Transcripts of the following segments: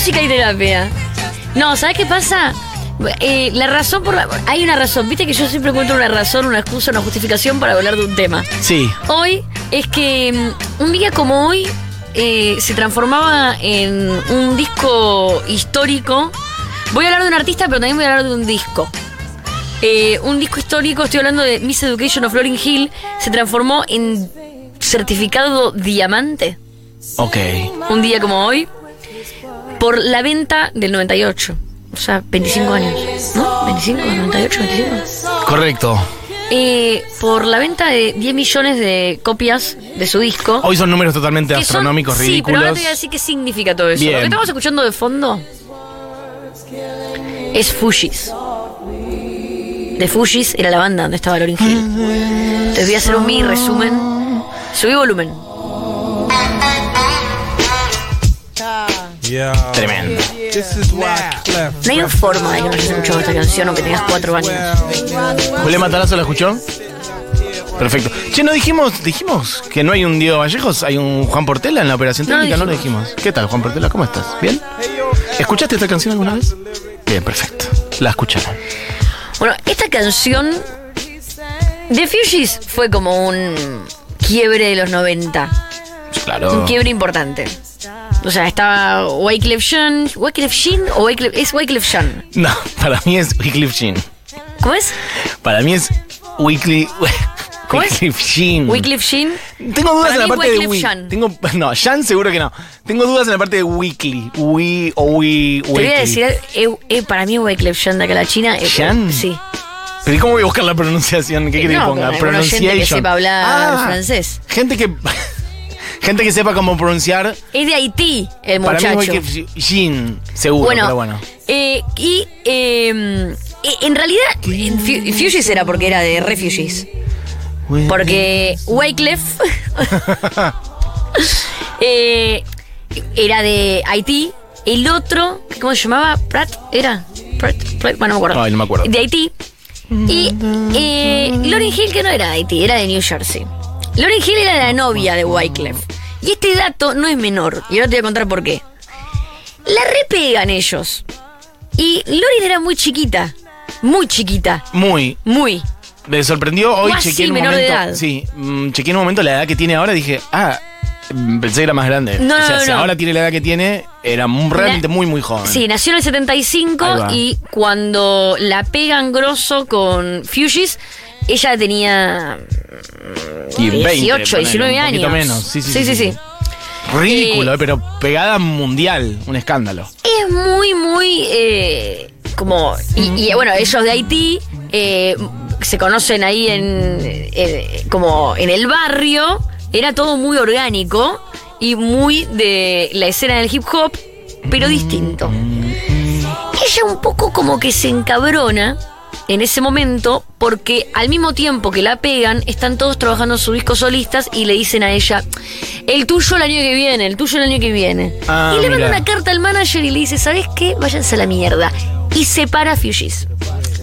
música y terapia. No, ¿sabes qué pasa? Eh, la razón por la- Hay una razón. Viste que yo siempre encuentro una razón, una excusa, una justificación para hablar de un tema. Sí. Hoy es que mm, un día como hoy eh, se transformaba en un disco histórico. Voy a hablar de un artista, pero también voy a hablar de un disco. Eh, un disco histórico, estoy hablando de Miss Education of Lauryn Hill, se transformó en certificado diamante Ok. un día como hoy por la venta del 98. O sea, 25 años. ¿No? 25, 98, 25. Correcto. Eh, por la venta de 10 millones de copias de su disco. Hoy son números totalmente que son- astronómicos, Sí, pero ridículos. ahora te voy a decir qué significa todo eso. Bien. Lo que estamos escuchando de fondo es Fushis. De Fushis era la banda donde estaba Lauryn Hill. Te voy a hacer un mini resumen. Subí volumen. Tremendo. No hay forma de que no hayas escuchado esta canción aunque tengas 4 años. ¿Julián Matarazo la escuchó? Perfecto. Che, ¿no dijimos, dijimos que no hay un Diego Vallejos? ¿Hay un Juan Portela en la operación No técnica? No lo dijimos. ¿Qué tal, Juan Portela? ¿Cómo estás? ¿Bien? ¿Escuchaste esta canción alguna vez? Bien, perfecto. La escucharon. Bueno, esta canción de Fugees fue como un quiebre de los 90. Claro. Un quiebre importante. O sea, estaba Wyclef Jean. ¿Wyclef Jean o Wyclef? Es Wyclef Jean. No, para mí es Wycliffe Jean. ¿Cómo es? Para mí es Weekly. ¿Cómo es? Wycliffe Jean. Wyclef Jean. Tengo dudas Para en la parte de Wyclef Wii. Jean. Tengo, no, Jean seguro que no. Tengo dudas en la parte de Weekly. We o We. Te voy a decir, eh, eh, para mí Wyclef Jean de acá a la China. eh, ¿Jean? Sí. Pero ¿y cómo voy a buscar la pronunciación? ¿Qué quiere No, que ponga? alguna oyente que Pronunciation. sepa hablar Ah, francés. Gente que. Gente que sepa cómo pronunciar. Es de Haití el Para mí es muchacho. Wycliffe Jean, seguro, bueno, pero bueno. eh, y eh, eh, en realidad, Fugees era porque era de Refugees. Porque Wyclef eh, era de Haití. El otro, ¿cómo se llamaba? Pratt, ¿era? Pratt, Pratt, bueno, no me acuerdo. Ay, no me acuerdo. De Haití. Y eh, Lauryn Hill, que no era de Haití, era de New Jersey. Lauryn Hill era la novia de Wyclef. Y este dato no es menor. Y ahora te voy a contar por qué. La repegan ellos. Y Lauryn era muy chiquita. Muy chiquita. Muy. Muy. Me sorprendió hoy, Casi chequeé en un menor de momento. edad. Sí, mm, chequeé en un momento la edad que tiene ahora y dije, ah, pensé que era más grande. No, o sea, no, si no. ahora tiene la edad que tiene, era realmente muy, muy joven. Sí, nació en el 75 Ahí va. y cuando la pegan grosso con Fugees, ella tenía Y 20, 18, ponele, 19 un poquito años. menos. Sí, sí, sí. sí. sí, sí. Ridículo, Eh, eh, pero pegada mundial, un escándalo. Es muy, muy eh, como... Y, y, bueno, ellos de Haití eh, se conocen ahí en, en- como en el barrio. Era todo muy orgánico y muy de la escena del hip hop, pero distinto. Ella un poco como que se encabrona en ese momento porque al mismo tiempo que la pegan, están todos trabajando en su disco solistas y le dicen a ella, el tuyo el año que viene, el tuyo el año que viene. Ah, y le manda una carta al manager y le dice, ¿sabes qué? Váyanse a la mierda. Y separa a Fugees.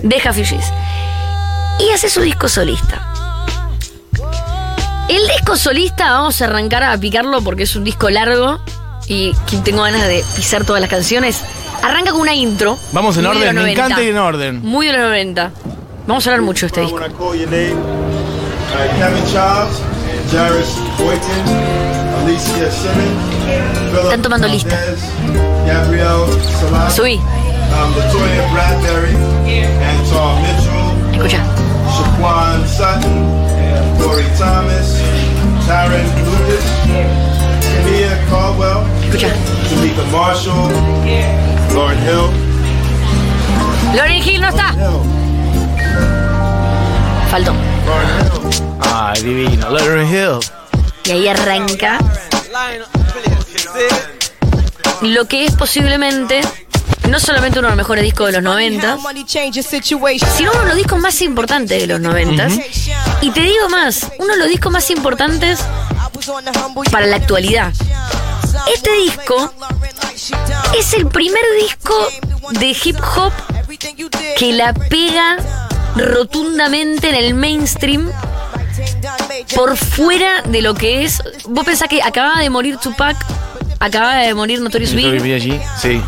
Deja a Fugees. Y hace su disco solista. El disco solista, vamos a arrancar a picarlo porque es un disco largo y tengo ganas de pisar todas las canciones. Arranca con una intro. Vamos en muy orden, me 90. encanta ir en orden. Muy de los 90. Vamos a hablar mucho de este disco. Alicia Simmons, Philip Están tomando lista. Salas, Subí. um, Latoya Bradbury, Anton Mitchell, Escucha. Shaquan Sutton, Corey Thomas, Tyron Lucas, Kenia Caldwell, Escucha. Lauren Hill, Lauryn Hill no está. Faltó. Lauren Hill. Ay, divino. Lauryn Hill. Y ahí arranca lo que es posiblemente no solamente uno de los mejores discos de los 90, sino uno de los discos más importantes de los 90. Y te digo más, uno de los discos más importantes para la actualidad. Este disco es el primer disco de hip hop que la pega rotundamente en el mainstream por fuera de lo que es. Vos pensás que acababa de morir Tupac acababa de morir Notorious Notorious Big. B.I.G., Sí.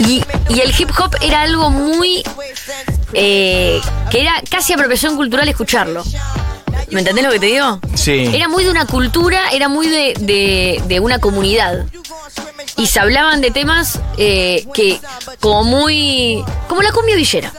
Y, y el hip hop era algo muy. eh, que era casi apropiación cultural escucharlo. ¿Me entendés lo que te digo? Sí. Era muy de una cultura, era muy de, de- de una comunidad. Y se hablaban de temas eh, que, como muy. como la cumbia villera.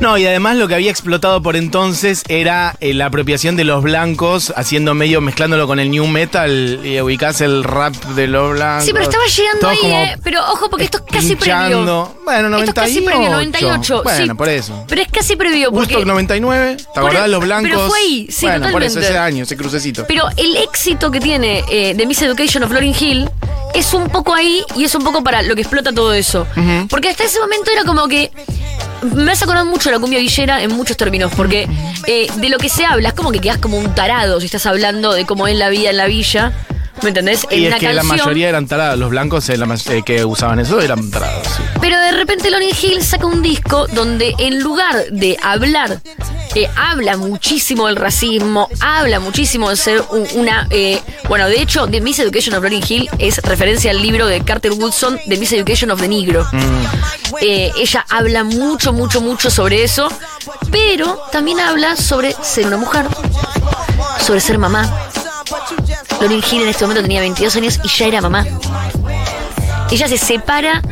No, y además lo que había explotado por entonces era eh, la apropiación de los blancos, haciendo medio, mezclándolo con el new metal, y ubicás el rap de los blancos. Sí, pero estaba llegando ahí, ¿eh? Pero ojo, porque esto es casi previo. Bueno, 98. Esto es casi previo, 98. Bueno, sí. por eso. Pero es casi previo, porque. Woodstock 99, ¿te acordás? el- Los blancos. pero fue ahí, sí, bueno, por eso ese año, ese crucecito. Pero el éxito que tiene eh, The Miss Education of Lauryn Hill es un poco ahí y es un poco para lo que explota todo eso. Porque hasta ese momento era como que. Me has acordado mucho de la cumbia villera en muchos términos, porque eh, de lo que se habla es como que quedas como un tarado si estás hablando de cómo es la vida en la villa. ¿Me entendés? En y es una que la mayoría eran tarados. Los blancos eh, la eh, que usaban eso eran tarados. sí. Pero de repente Lauryn Hill saca un disco donde en lugar de hablar, eh, habla muchísimo del racismo, habla muchísimo de ser un- una... eh, bueno, de hecho, The Miss Education of Lauryn Hill es referencia al libro de Carter Woodson, The Miss Education of the Negro. Eh, ella habla mucho, mucho, mucho sobre eso, pero también habla sobre ser una mujer, sobre ser mamá. Lauryn Hill en este momento tenía 22 años y ya era mamá. Ella se separa.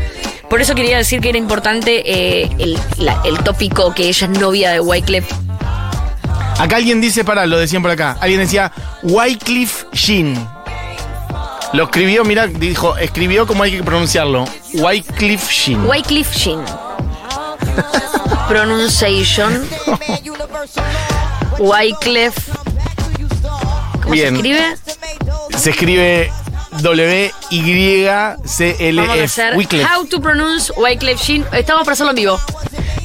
Por eso quería decir que era importante eh, el, la- el tópico que ella es novia de Wyclef. Acá alguien dice, para, lo decían por acá. Alguien decía Wycliffe Jean. Lo escribió, mira, dijo, escribió como hay que pronunciarlo. Wycliffe Jean. Wyclef Jean. Pronunciation. Wyclef. ¿Cómo Bien. se escribe? Se escribe W Y C L Vamos a F. hacer Wycliffe. How to pronounce Wyclef Jean. Estamos para hacerlo en vivo.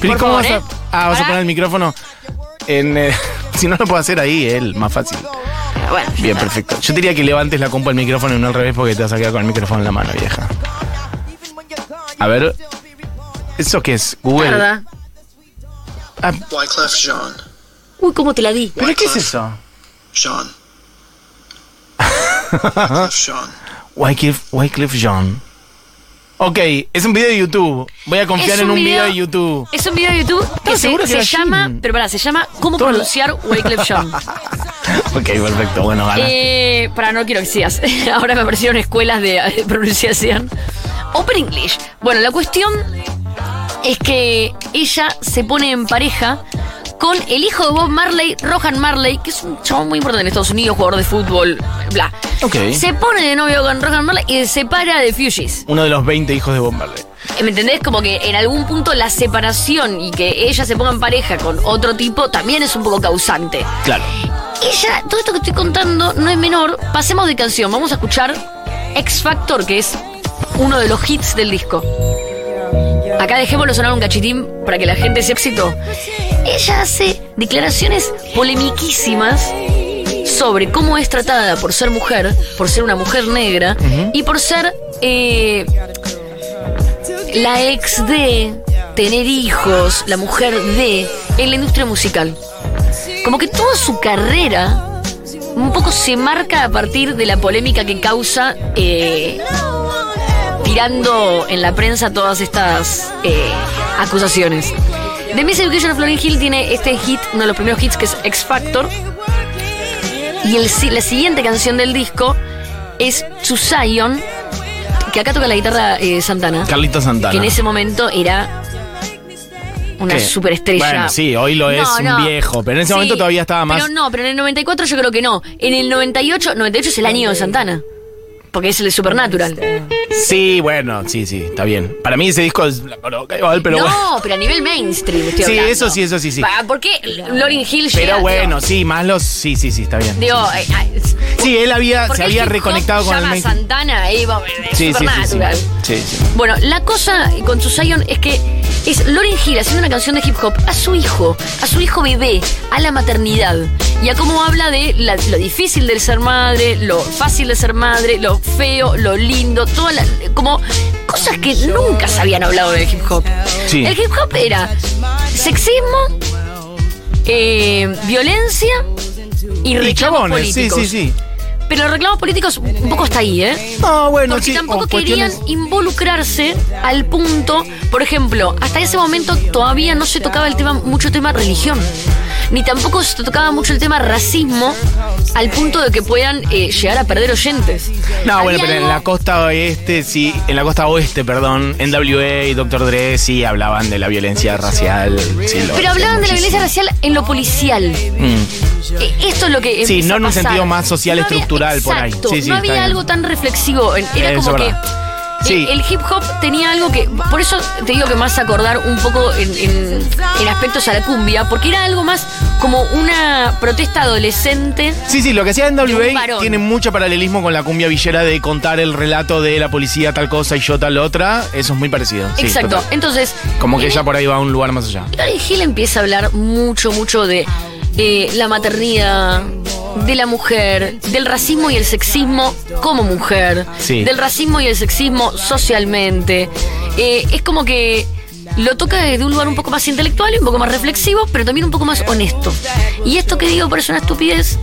Pero ¿y Por cómo favor, vas a.? ¿eh? Ah, vas a Pará. poner el micrófono en. eh, si no lo puedo hacer ahí, él, más fácil. Bueno, Bien, perfecto. Yo te diría que levantes la compa del micrófono y no al revés porque te vas a quedar con el micrófono en la mano, vieja. A ver. ¿Eso qué es? Google. tarda. Ah, Wyclef Jean. Uy, ¿cómo te la di? ¿Pero qué es eso? Jean. Wyclef Jean. Ok, es un video de YouTube. Voy a confiar Es en un un video, video- de YouTube. Es un video de YouTube que se, que se llama, pero pará, se llama ¿Cómo Toda la- pronunciar Wyclef Jean? Ok, perfecto. Bueno, gana. Eh, para, no quiero que sigas. Ahora me aparecieron escuelas de pronunciación. Open English. Bueno, la cuestión es que ella se pone en pareja con el hijo de Bob Marley, Rohan Marley, que es un chabón muy importante en Estados Unidos, jugador de fútbol, bla. Ok. Se pone de novio con Rohan Marley y se separa de Fugees. Uno de los 20 hijos de Bob Marley. ¿Me entendés? Como que en algún punto la separación y que ella se ponga en pareja con otro tipo también es un poco causante. Claro. Ella, todo esto que estoy contando no es menor. Pasemos de canción. Vamos a escuchar X Factor, que es uno de los hits del disco. Acá dejémoslo sonar un cachitín para que la gente se éxito. Ella hace declaraciones polemiquísimas sobre cómo es tratada por ser mujer, por ser una mujer negra y por ser eh, la ex de tener hijos, la mujer de en la industria musical. Como que toda su carrera un poco se marca a partir de la polémica que causa eh, tirando en la prensa todas estas eh, acusaciones. The Miss Education of Lauryn Hill tiene este hit, uno de los primeros hits que es X Factor. Y el, la siguiente canción del disco es Zion, que acá toca la guitarra eh, Santana. Carlito Santana. Que en ese momento era una ¿Qué? superestrella. Bueno, sí, hoy lo es un no. viejo, pero en ese Sí, momento todavía estaba más. Pero no, pero en el 94 yo creo que no. En el 98, 98 es el año de Santana. Porque es el de Supernatural. Sí, bueno, sí, sí, está bien. Para mí ese disco es igual, pero no, bueno. pero a nivel mainstream estoy Sí, hablando. eso sí, eso sí, sí. Pa- ¿Por qué Lauryn Hill llega? Pero bueno, digo, sí, más los. Sí, sí, sí, está bien. Digo, Sí, él había, ¿por se había reconectado con el mainstream. Santana e iba Sí, sí, sí, sí. Supernatural. Sí, sí. Bueno, la cosa con su Zion es que es Lauryn Hill haciendo una canción de hip hop a su hijo, a su hijo bebé, a la maternidad. Y a cómo habla de la- lo difícil de ser madre, lo fácil de ser madre, lo feo, lo lindo, todas las. como cosas que nunca se habían hablado del hip hop. Sí. El hip hop era sexismo, eh, violencia y Y reclamos chabones, sí, sí, sí. Pero los reclamos políticos un poco hasta ahí, ¿eh? No, bueno, Porque sí. tampoco o querían cuestiones- involucrarse al punto, por ejemplo, hasta ese momento todavía no se tocaba el tema, mucho tema religión. Ni tampoco se tocaba mucho el tema racismo al punto de que puedan eh, llegar a perder oyentes. No, bueno, pero en la costa oeste, sí, en la costa oeste, perdón, en WA y Dr. Dre sí hablaban de la violencia racial. sí, Pero hablaban de la violencia racial en lo policial. Mm. Eh, Esto es lo que. Sí, no en un sentido más social, No había- estructural, por ahí. Sí, no había bien. algo tan reflexivo. Era Eso como que. verdad. Sí. El hip hop tenía algo que. Por eso te digo que más acordar un poco en, en- en aspectos a la cumbia, porque era algo más como una protesta adolescente. Sí, sí, lo que hacía en De un WA varón. tiene mucho paralelismo con la cumbia villera de contar el relato de la policía tal cosa y yo tal otra. Eso es muy parecido. sí, Exacto. total. Entonces. Como que ella por ahí va a un lugar más allá. Lauryn Hill empieza a hablar mucho, mucho de eh, la maternidad, de la mujer, del racismo y el sexismo como mujer, Sí. del racismo y el sexismo socialmente. Eh, es como que lo toca desde un lugar un poco más intelectual y un poco más reflexivo, pero también un poco más honesto. Y esto que digo parece una estupidez,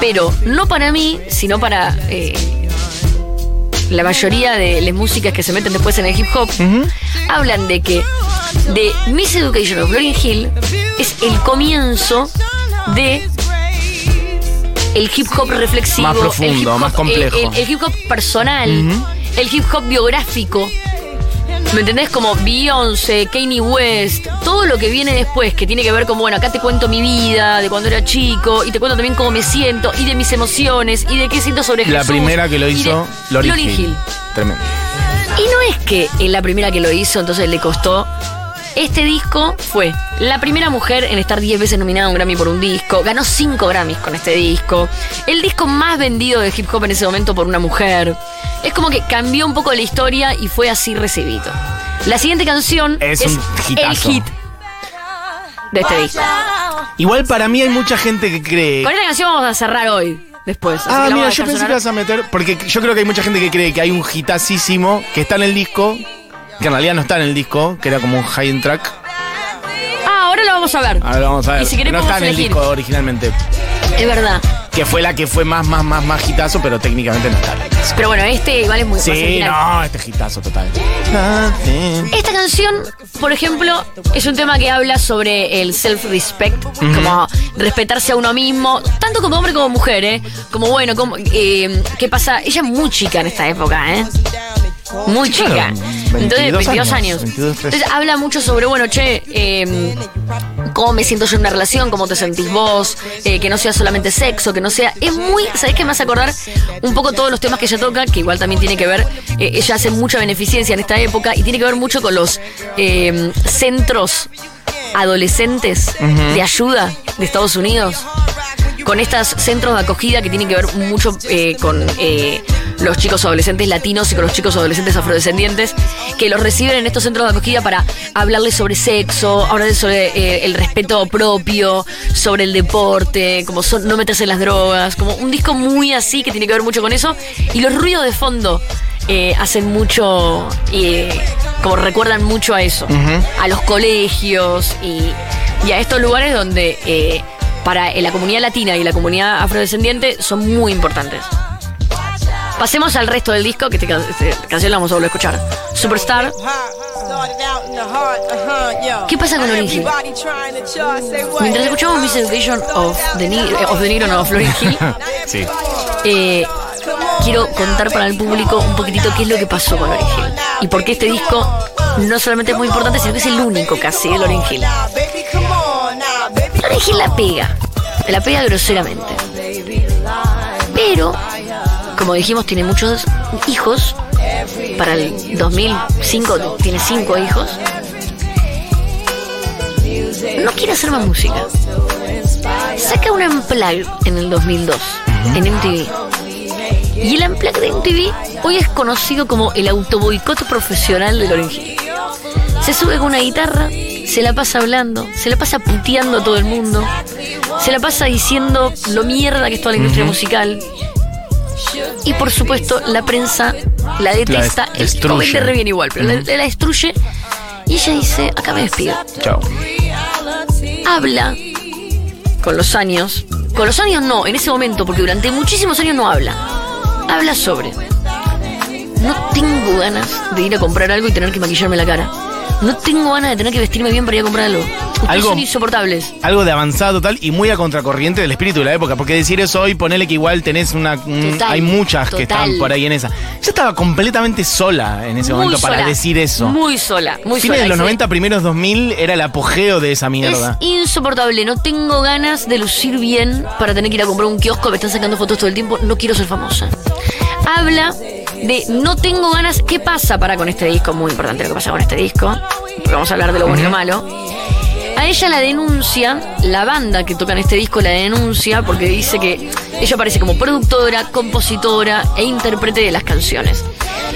pero no para mí, sino para... eh, la mayoría de las músicas que se meten después en el hip hop hablan de que de Miss Education of Lauryn Hill es el comienzo de el hip hop reflexivo, Más profundo, el hip hop, más complejo. eh, el, el hip hop personal, el hip hop biográfico. ¿Me entendés? Como Beyoncé, Kanye West, todo lo que viene después, que tiene que ver con, bueno, acá te cuento mi vida, de cuando era chico, y te cuento también cómo me siento, y de mis emociones, y de qué siento sobre La Jesús, primera que lo hizo, Lauryn Hill. Tremendo. y no es que en la primera que lo hizo, entonces le costó. Este disco fue la primera mujer en estar 10 veces nominada a un Grammy por un disco. Ganó 5 Grammys con este disco. El disco más vendido de hip hop en ese momento por una mujer. Es como que cambió un poco la historia y fue así recibido. La siguiente canción Es es, un el hit de este disco. Igual para mí hay mucha gente que cree. Con esta canción vamos a cerrar hoy, después. Ah, mira, yo pensé que ibas a meter. Porque yo creo que hay mucha gente que cree que hay un hitacísimo que está en el disco, que en realidad no está en el disco, que era como un high end track. Ah, ahora lo vamos a ver. Ahora vamos a ver. Y si querés no está en el disco originalmente. Es verdad. Que fue la que fue más, más, más, más hitazo, pero técnicamente no está. Pero bueno, este igual es muy Sí, no, este hitazo total. Esta canción, por ejemplo, es un tema que habla sobre el self-respect, como respetarse a uno mismo, tanto como hombre como mujer, ¿eh? Como bueno, como, eh, ¿qué pasa? Ella es muy chica en esta época, ¿eh? Muy chica. claro, Entonces, 22 22 años. años, 22, Entonces habla mucho sobre, bueno, che, eh, cómo me siento yo en una relación, cómo te sentís vos, eh, que no sea solamente sexo, que no sea. Es muy. ¿Sabés qué me hace acordar? Un poco todos los temas que ella toca, que igual también tiene que ver. eh, ella hace mucha beneficencia en esta época y tiene que ver mucho con los eh, centros adolescentes de ayuda de Estados Unidos. Con estos centros de acogida que tienen que ver mucho eh, con eh, los chicos adolescentes latinos y con los chicos adolescentes afrodescendientes, que los reciben en estos centros de acogida para hablarles sobre sexo, hablarles sobre eh, el respeto propio, sobre el deporte, como son, no meterse en las drogas, como un disco muy así que tiene que ver mucho con eso. Y los ruidos de fondo eh, hacen mucho, eh, como recuerdan mucho a eso, a los colegios y, y a estos lugares donde eh, para la comunidad latina y la comunidad afrodescendiente son muy importantes. Pasemos al resto del disco, que esta can- esta canción la vamos a volver a escuchar. Superstar. ¿Qué pasa con Hill? Mientras escuchamos Miss Education of the, eh, of the Negro, no, of Hill, Sí. eh, quiero contar para el público un poquitito qué es lo que pasó con Lauryn Hill. Y por qué este disco no solamente es muy importante, sino que es el único casi de Lauryn Hill. Hill la pega, la pega groseramente. Pero, como dijimos, tiene muchos hijos. Para el 2005 tiene cinco hijos. No quiere hacer más música. Saca un Unplugged en el 2002 en MTV. Y el Unplugged de MTV hoy es conocido como el autoboicot profesional de Lauryn. Se sube con una guitarra, se la pasa hablando, se la pasa puteando a todo el mundo, se la pasa diciendo lo mierda que es toda la industria musical. Y por supuesto, la prensa la detesta. tipo destruye. re bien igual, pero la, la destruye. Y ella dice: Acá me despido Chao. habla con los años Con los años no, en ese momento, porque durante muchísimos años no habla. Habla sobre. No tengo ganas de ir a comprar algo y tener que maquillarme la cara. No tengo ganas de tener que vestirme bien para ir a comprar algo. Ustedes Algo- son insoportables. Algo de avanzado tal y muy a contracorriente del espíritu de la época. Porque decir eso hoy, ponele que igual tenés una. un- Total, hay muchas que total. están por ahí en esa. Yo estaba completamente sola en ese Muy momento para decir eso. Muy sola, muy Fines sola. de los Dice, 90, primeros 2000 era el apogeo de esa Es mierda. insoportable, no tengo ganas de lucir bien para tener que ir a comprar un kiosco, me están sacando fotos todo el tiempo, no quiero ser famosa. Habla de no tengo ganas, ¿qué pasa para con este disco? Muy importante lo que pasa con este disco, porque vamos a hablar de lo bueno y lo malo. A ella la denuncia, la banda que toca en este disco la denuncia porque dice que ella aparece como productora, compositora e intérprete de las canciones.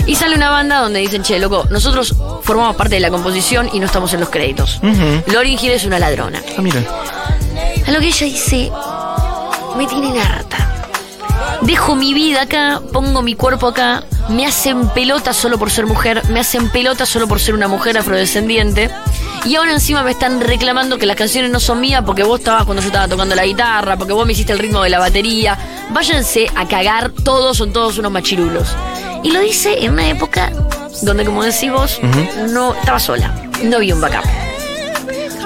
Y sale una banda donde dicen, che, loco, nosotros formamos parte de la composición y no estamos en los créditos. Lauryn Hill es una ladrona. Ah, mira. A lo que ella dice, me tienen harta. Dejo mi vida acá, pongo mi cuerpo acá, me hacen pelota solo por ser mujer, me hacen pelota solo por ser una mujer afrodescendiente. Y ahora encima me están reclamando que las canciones no son mías porque vos estabas cuando yo estaba tocando la guitarra, porque vos me hiciste el ritmo de la batería. Váyanse a cagar, todos son todos unos machirulos. Y lo dice en una época donde, como decís vos, no estaba sola, no había un backup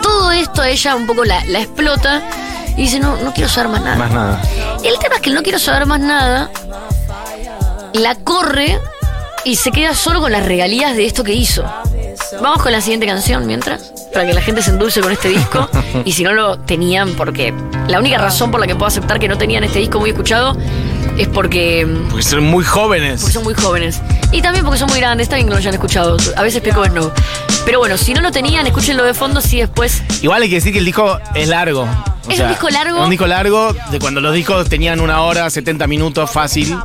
todo esto a ella un poco la, la explota y dice, no, no quiero saber más nada. Más nada. El tema es que el no quiero saber más nada, la corre y se queda solo con las regalías de esto que hizo. Vamos con la siguiente canción mientras, para que la gente se endulce con este disco. y si no lo tenían, porque la única razón por la que puedo aceptar que no tenían este disco muy escuchado es porque, Porque son muy jóvenes. porque son muy jóvenes. Y también porque son muy grandes, está bien que no lo hayan escuchado. A veces Peco es no. Pero bueno, si no lo tenían, escúchenlo de fondo, si después Igual hay que decir que el disco es largo. O ¿Es un disco largo? Un disco largo de cuando los discos tenían una hora, 70 minutos, fácil.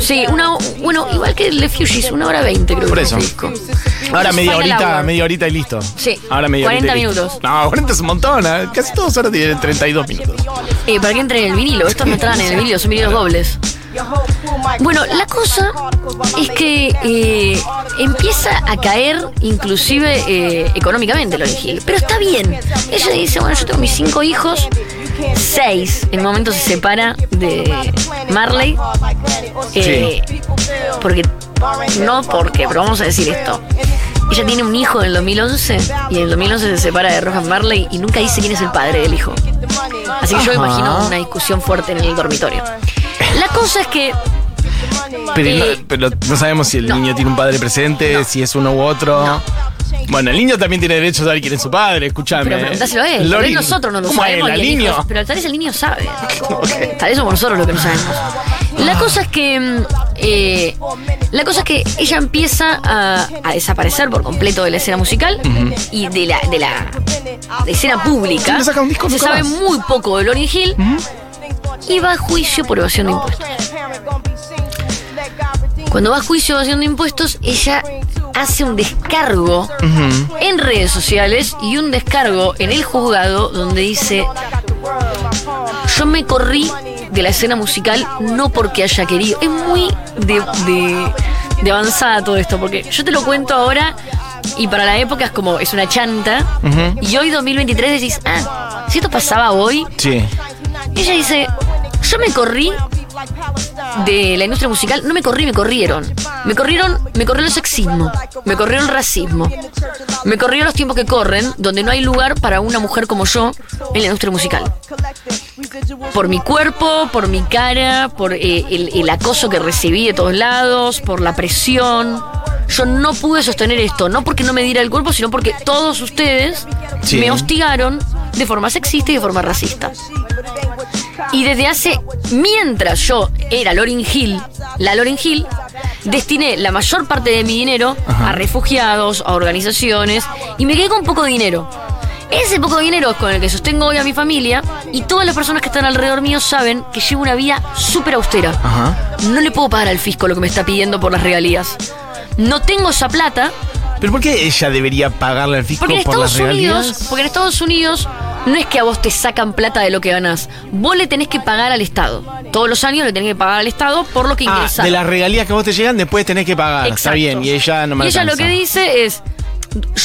Sí, una, bueno, igual que el de Fugees, una hora veinte creo Por eso. disco. Ahora media Final horita, Hour. media horita y listo. Sí, Ahora media 40 horita y listo. minutos. No, 40 es un montón. ¿eh? Casi todos ahora tienen 32 minutos. Eh, para que entre en el vinilo, estos no entraban en el vinilo, son vinilos dobles. Bueno, la cosa es que eh, empieza a caer inclusive eh, económicamente Lauryn Hill. Pero está bien. Ella dice, bueno, yo tengo mis cinco hijos, seis. En un momento se separa de Marley. eh, Porque, no porque, pero vamos a decir esto. Ella tiene un hijo en el 2011 y en el 2011 se separa de Rohan Marley y nunca dice quién es el padre del hijo. Así que yo me imagino una discusión fuerte en el dormitorio. La cosa es que Pero, Eh, no, pero no sabemos si el no. niño tiene un padre presente, si es uno u otro. No. Bueno, el niño también tiene derecho a saber quién es su padre, escúchame. Pero preguntáselo a él. Tal nosotros no lo ¿cómo sabemos. el niño? pero tal vez el niño sabe. Tal vez somos nosotros los que no sabemos. La cosa es que. eh, la cosa es que ella empieza a, a desaparecer por completo de la escena musical y de la, de la de escena pública. Sí, saca un disco Se sabe más. muy poco de Lauryn Hill y va a juicio por evasión de impuestos. Cuando va a juicio evasión de impuestos, ella hace un descargo en redes sociales y un descargo en el juzgado donde dice, yo me corrí de la escena musical no porque haya querido. Es muy de, de- de avanzada todo esto, porque yo te lo cuento ahora y para la época es como, es una chanta. Y hoy 2023 decís, ah, si esto pasaba hoy, Sí. ella dice, yo me corrí de la industria musical, no me corrí, me corrieron. Me corrieron, me corrió el sexismo, me corrió el racismo, me corrió los tiempos que corren, donde no hay lugar para una mujer como yo en la industria musical. Por mi cuerpo, por mi cara, por eh, el, el acoso que recibí de todos lados, por la presión. Yo no pude sostener esto, no porque no me diera el cuerpo, sino porque todos ustedes Sí. me hostigaron de forma sexista y de forma racista. Y desde hace, mientras yo era Lauryn Hill, la Lauryn Hill, destiné la mayor parte de mi dinero a refugiados, a organizaciones, y me quedé con poco dinero. Ese poco dinero es con el que sostengo hoy a mi familia, y todas las personas que están alrededor mío saben que llevo una vida súper austera. Ajá. No le puedo pagar al fisco lo que me está pidiendo por las regalías. No tengo esa plata, ¿Pero por qué ella debería pagarle al fisco porque en por las Unidos, regalías? porque en Estados Unidos no es que a vos te sacan plata de lo que ganás. Vos le tenés que pagar al Estado. Todos los años le tenés que pagar al Estado por lo que Ah, ingresás. de las regalías que a vos te llegan, después tenés que pagar. Está bien, y ella no me Y ella lo que dice es,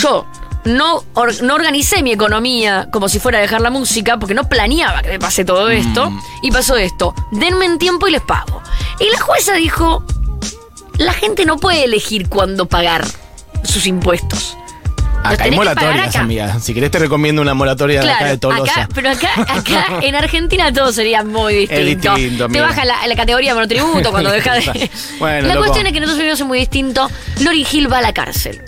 yo no, or- no organicé mi economía como si fuera a dejar la música, porque no planeaba que me pase todo esto. Mm. Y pasó esto. Denme en tiempo y les pago. Y la jueza dijo, la gente no puede elegir cuándo pagar sus impuestos. Acá hay moratorias, acá. amiga. Si querés te recomiendo una moratoria de acá de Claro, Tolosa. acá, pero acá, acá en Argentina todo sería muy distinto. distinto, Te baja la, la categoría de monotributo cuando deja de. Bueno, la loco. cuestión es que Unidos es muy distinto. Lori Hill va a la cárcel.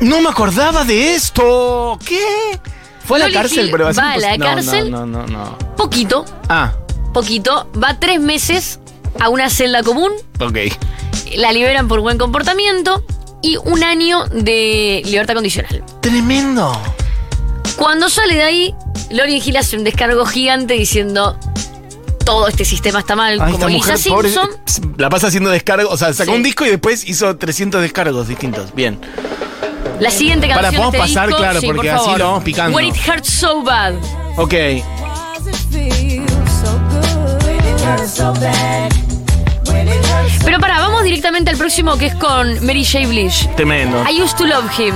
No me acordaba de esto. ¿Qué? Fue a la Loli cárcel, Gil pero así. va a la no, cárcel. No, no, no, no. Poquito, Ah, poquito. Va tres meses a una celda común. ok. La liberan por buen comportamiento. Y un año de libertad condicional. Tremendo. Cuando sale de ahí, Lori Hill hace un descargo gigante diciendo. Todo este sistema está mal, Ay, como Lisa mujer pobre, Simpson. la pasa haciendo descargos. O sea, sacó Sí. un disco y después hizo 300 descargos distintos. Bien. La siguiente Para, canción de podemos este pasar, disco, claro, sí, porque por así lo vamos picando. When it hurts so bad. Ok. Pero para, vamos directamente al próximo que es con Mary J. Blige. Tremendo. I used to love him.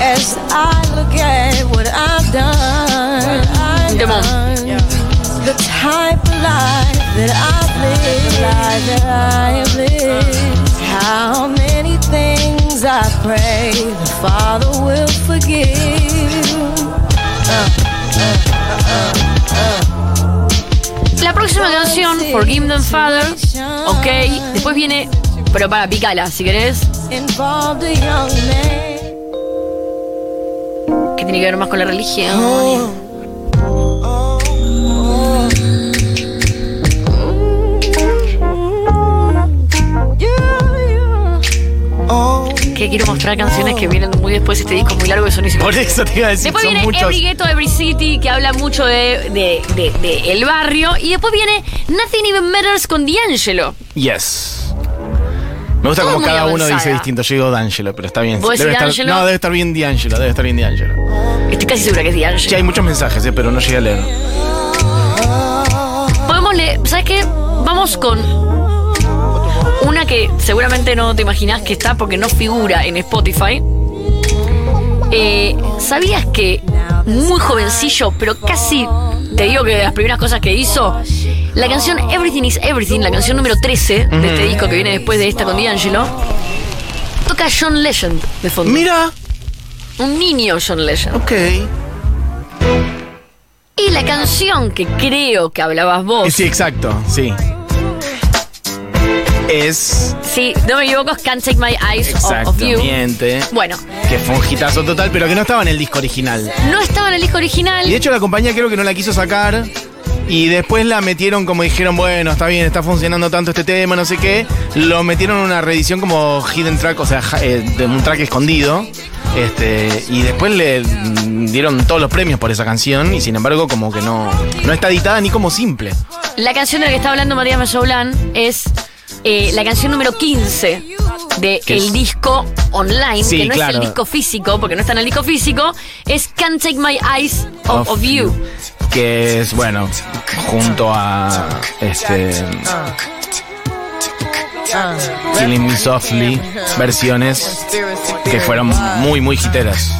As I look at what I've done, I've the type of life that I've lived, life that I have lived. How many pray the Father will forgive. La próxima canción, Forgive Them Father. Ok. Después viene. Pero para, picala, si querés. Que tiene que ver más con la religión. Que quiero mostrar canciones que vienen muy después de este disco muy largo que son Por eso te iba a decir, Después son viene muchos. Every Ghetto, Every City, que habla mucho de, de- de- de el barrio. Y después viene Nothing Even Matters con D'Angelo. Yes. Me gusta Todo como cada uno dice distinto. Yo digo D'Angelo, pero está bien. ¿Vos decís Debe estar, D'Angelo? no, debe estar bien D'Angelo, debe estar bien D'Angelo. Estoy casi segura que es D'Angelo. Sí, hay muchos mensajes, eh, pero no llegué a leer. Podemos leer, ¿sabes qué? Vamos con una que seguramente no te imaginas que está porque no figura en Spotify. Eh, ¿Sabías que muy jovencillo, pero casi te digo que de las primeras cosas que hizo, la canción Everything is Everything, la canción número 13 de este disco que viene después de esta con D'Angelo, toca John Legend de fondo. Mira. Un niño John Legend. Ok. Y la canción que creo que hablabas vos. Sí, exacto, sí. Es Sí, no me equivoco, es Can't Take My Eyes Off of You. exactamente. Bueno, Que fue un hitazo total, pero que no estaba en el disco original. no estaba en el disco original. Y de hecho la compañía creo que no la quiso sacar. Y después la metieron como dijeron, bueno, está bien, está funcionando tanto este tema, no sé qué. Lo metieron en una reedición como hidden track, o sea, eh, de un track escondido. Este, y después le dieron todos los premios por esa canción. Y sin embargo, como que no, no está editada ni como simple. La canción de la que está hablando Matías Mazoblán es eh, la canción número 15 del es- disco online, Sí, que no es el disco físico, porque no está en el disco físico, es Can't Take My Eyes Off of You. Que es, bueno, junto a este. Killing Me Softly, versiones que fueron muy, muy hiteras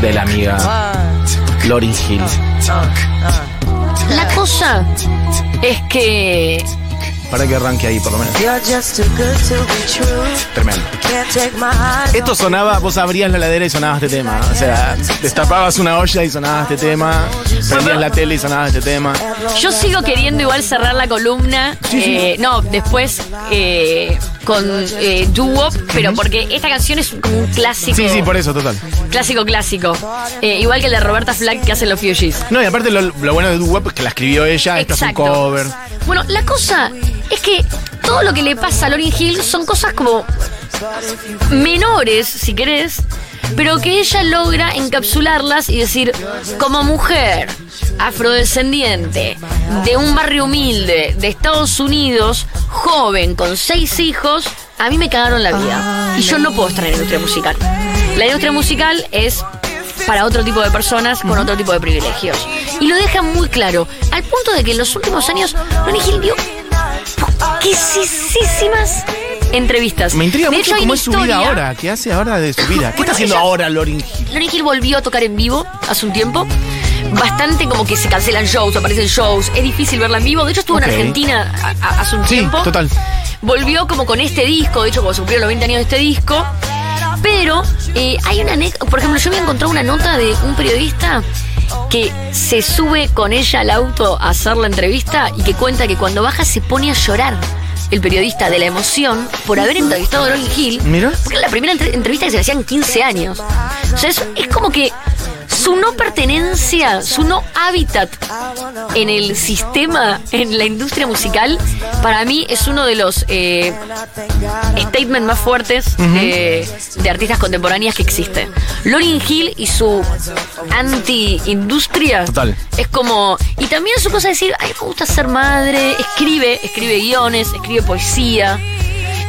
de la amiga Lauryn Hill. La cosa es que Para que arranque ahí, por lo menos. Tremendo. Esto sonaba, vos abrías la ladera y sonaba este tema. O sea, destapabas una olla y sonaba este tema. Prendías la tele y sonaba este tema. yo sigo queriendo igual cerrar la columna. eh, no, después eh, con eh, Doo Wop, pero porque esta canción es como un clásico. Sí, sí, por eso, total. Clásico, clásico. Eh, igual que el de Roberta Flack que hacen los Fugees. No, y aparte lo, lo bueno de Doo Wop es que la escribió ella, esta es un cover. Bueno, la cosa es que todo lo que le pasa a Lauryn Hill son cosas como menores, si querés, pero que ella logra encapsularlas y decir, como mujer afrodescendiente de un barrio humilde de Estados Unidos, joven, con seis hijos, a mí me cagaron la vida. Y yo no puedo estar en la industria musical. La industria musical es para otro tipo de personas con otro tipo de privilegios. Y lo deja muy claro, al punto de que en los últimos años Ronnie Hill dio poquísimas entrevistas. Me intriga De mucho hecho, cómo es su vida ahora. ¿Qué hace ahora de su vida? ¿Qué Bueno, está haciendo ella- ahora Lorin Hill? Lauryn Hill volvió a tocar en vivo hace un tiempo. Bastante como que se cancelan shows, aparecen shows. Es difícil verla en vivo. De hecho, estuvo en Argentina a- a- hace un Sí, tiempo. total. Volvió como con este disco. De hecho, como se cumplieron los 20 años de este disco. Pero eh, hay una. Por ejemplo, yo había encontrado una nota de un periodista que se sube con ella al auto a hacer la entrevista y que cuenta que cuando baja se pone a llorar el periodista de la emoción por haber entrevistado a Lauryn Hill. Mira. Porque la primera entre- entrevista que se le hacían 15 años. O sea, es, es como que su no pertenencia, su no hábitat en el sistema, en la industria musical, para mí es uno de los eh, statements más fuertes eh, de artistas contemporáneas que existe. Lauryn Hill y su anti-industria es como. Y también su cosa de decir, ay, me gusta ser madre, escribe, escribe guiones, escribe poesía.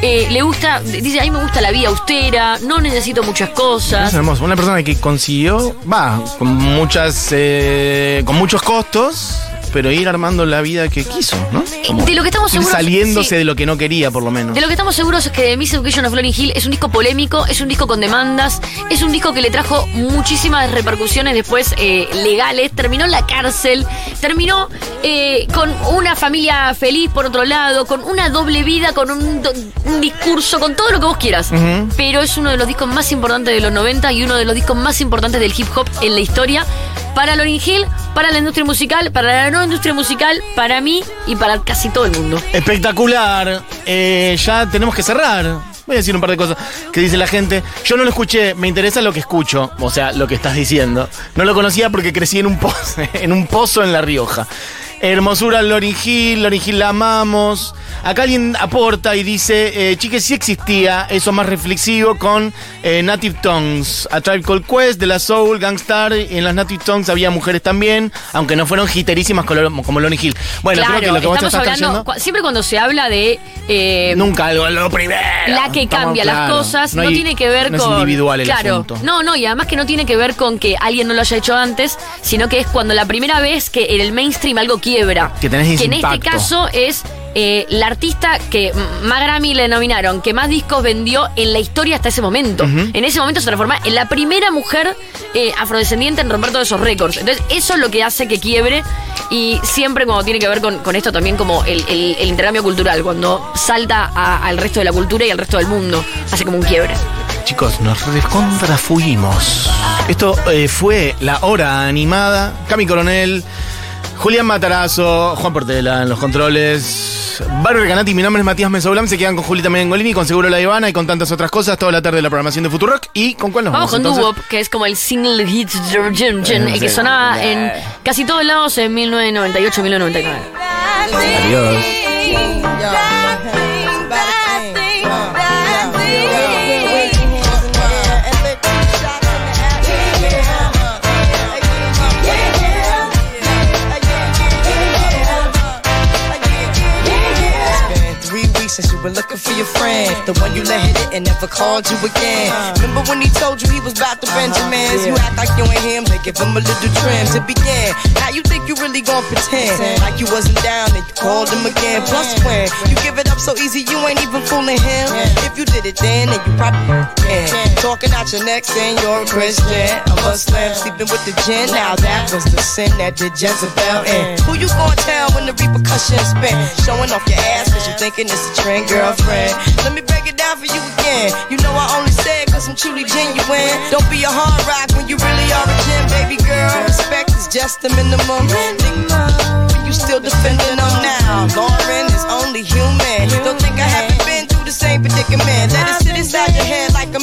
Eh, le gusta, dice, a mí me gusta la vida austera, no necesito muchas cosas. Es hermoso. Una persona que consiguió, va, con muchas, eh, con muchos costos, pero ir armando la vida que quiso, ¿no? Como De lo que estamos seguros- saliéndose sí. de lo que no quería, por lo menos. De lo que estamos seguros es que The Miss Education of Lauryn Hill es un disco polémico, es un disco con demandas, es un disco que le trajo muchísimas repercusiones después eh, legales, terminó en la cárcel, terminó eh, con una familia feliz por otro lado, con una doble vida, con un, do- un discurso, con todo lo que vos quieras. Pero es uno de los discos más importantes de los 90 y uno de los discos más importantes del hip hop en la historia. Para Lauryn Hill, para la industria musical, para la no industria musical, para mí y para casi todo el mundo. Espectacular. Eh, ya tenemos que cerrar. Voy a decir un par de cosas que dice la gente. Yo no lo escuché, me interesa lo que escucho, o sea, lo que estás diciendo. No lo conocía porque crecí en un pozo, en, un pozo en La Rioja. Hermosura Lauryn Hill la amamos. Acá alguien aporta y dice, eh, chiques, sí existía eso más reflexivo con eh, Native Tongues, A Tribe Called Quest, de la Soul, Gangstar, en las Native Tongues había mujeres también, aunque no fueron hiterísimas como, como Hill. Bueno, claro, creo que lo que vos estamos estás hablando, trayendo... cu- siempre cuando se habla de eh, Nunca algo lo primero. la que cambia las cosas, no, hay- tiene que ver no con. Es individual el claro, asunto. no, no, y además que no tiene que ver con que alguien no lo haya hecho antes, sino que es cuando la primera vez que en el mainstream algo quiebra. Que tenés ese en este caso es eh, la artista que más Grammy le nominaron, que más discos vendió en la historia hasta ese momento. En ese momento se transforma en la primera mujer eh, afrodescendiente en romper todos esos récords. Entonces, eso es lo que hace que quiebre. Y siempre cuando tiene que ver con, con esto también como el, el- el intercambio cultural, cuando salta a- al resto de la cultura y al resto del mundo, hace como un quiebre. Chicos, nos descontrafuimos. Esto eh, fue la hora animada. Cami Coronel, Julián Matarazo, Juan Portela en los controles. Bárbara Canati, mi nombre es Matías Mesoblam. Se quedan con Julita Mengolini, con Seguro La Ivana y con tantas otras cosas toda la tarde de la programación de Futurock. ¿Y con cuál nos Vamos vamos? con entonces? Doo-Wop, que es como el single hit el que sonaba en casi todos lados en 1998-1999. Adiós. Were looking for your friend. The one you let hit it and never called you again. Remember when he told you he was about to Benjamins? You act like you ain't him, they give him a little trim to begin. Now you think you really gonna pretend like you wasn't down and you called him again. Plus when you give it up so easy, you ain't even fooling him. If you did it then, then you probably can. Talking out your neck saying you're a Christian. A Muslim sleeping with the gin. Now that was the sin that did Jezebel in. Who you gonna tell when the repercussions spin? Showing off your ass cause you thinking it's a trend, girlfriend. Let me break it down for you again. You know I only say it cause I'm truly genuine. Don't be a hard rock when you really are a gem, baby girl. Respect is just the minimum.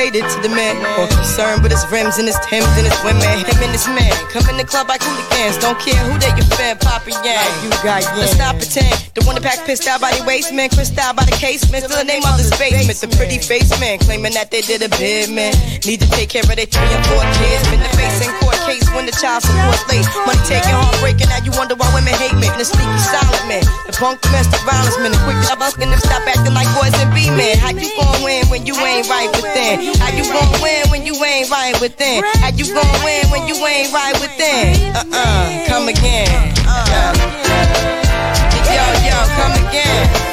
Dedicated to the man. More concerned with his rims and his Timbs and his women. Him and his man. Come in the club like hooligans. Don't care who they your fan, Papa Yang. you got yeah. Let's not pretend. The one that pack pissed out by the waist, man. Crissed out by the casement. Still the name of this basement. The pretty face man. Claiming that they did a bid, man. Need to take care of their three and four kids. Been the face in court case when the child support late. Money taking, heartbreaking, now you wonder why women hate me. And the sneaky silent man, the punk domestic violence man, the quick to busting them stop acting like boys and be men. How you gon' win when you ain't right within? How you gon' win when you ain't right within? How you gon' win when you ain't right within? Uh-uh, come again. Uh, yo, yo, come again.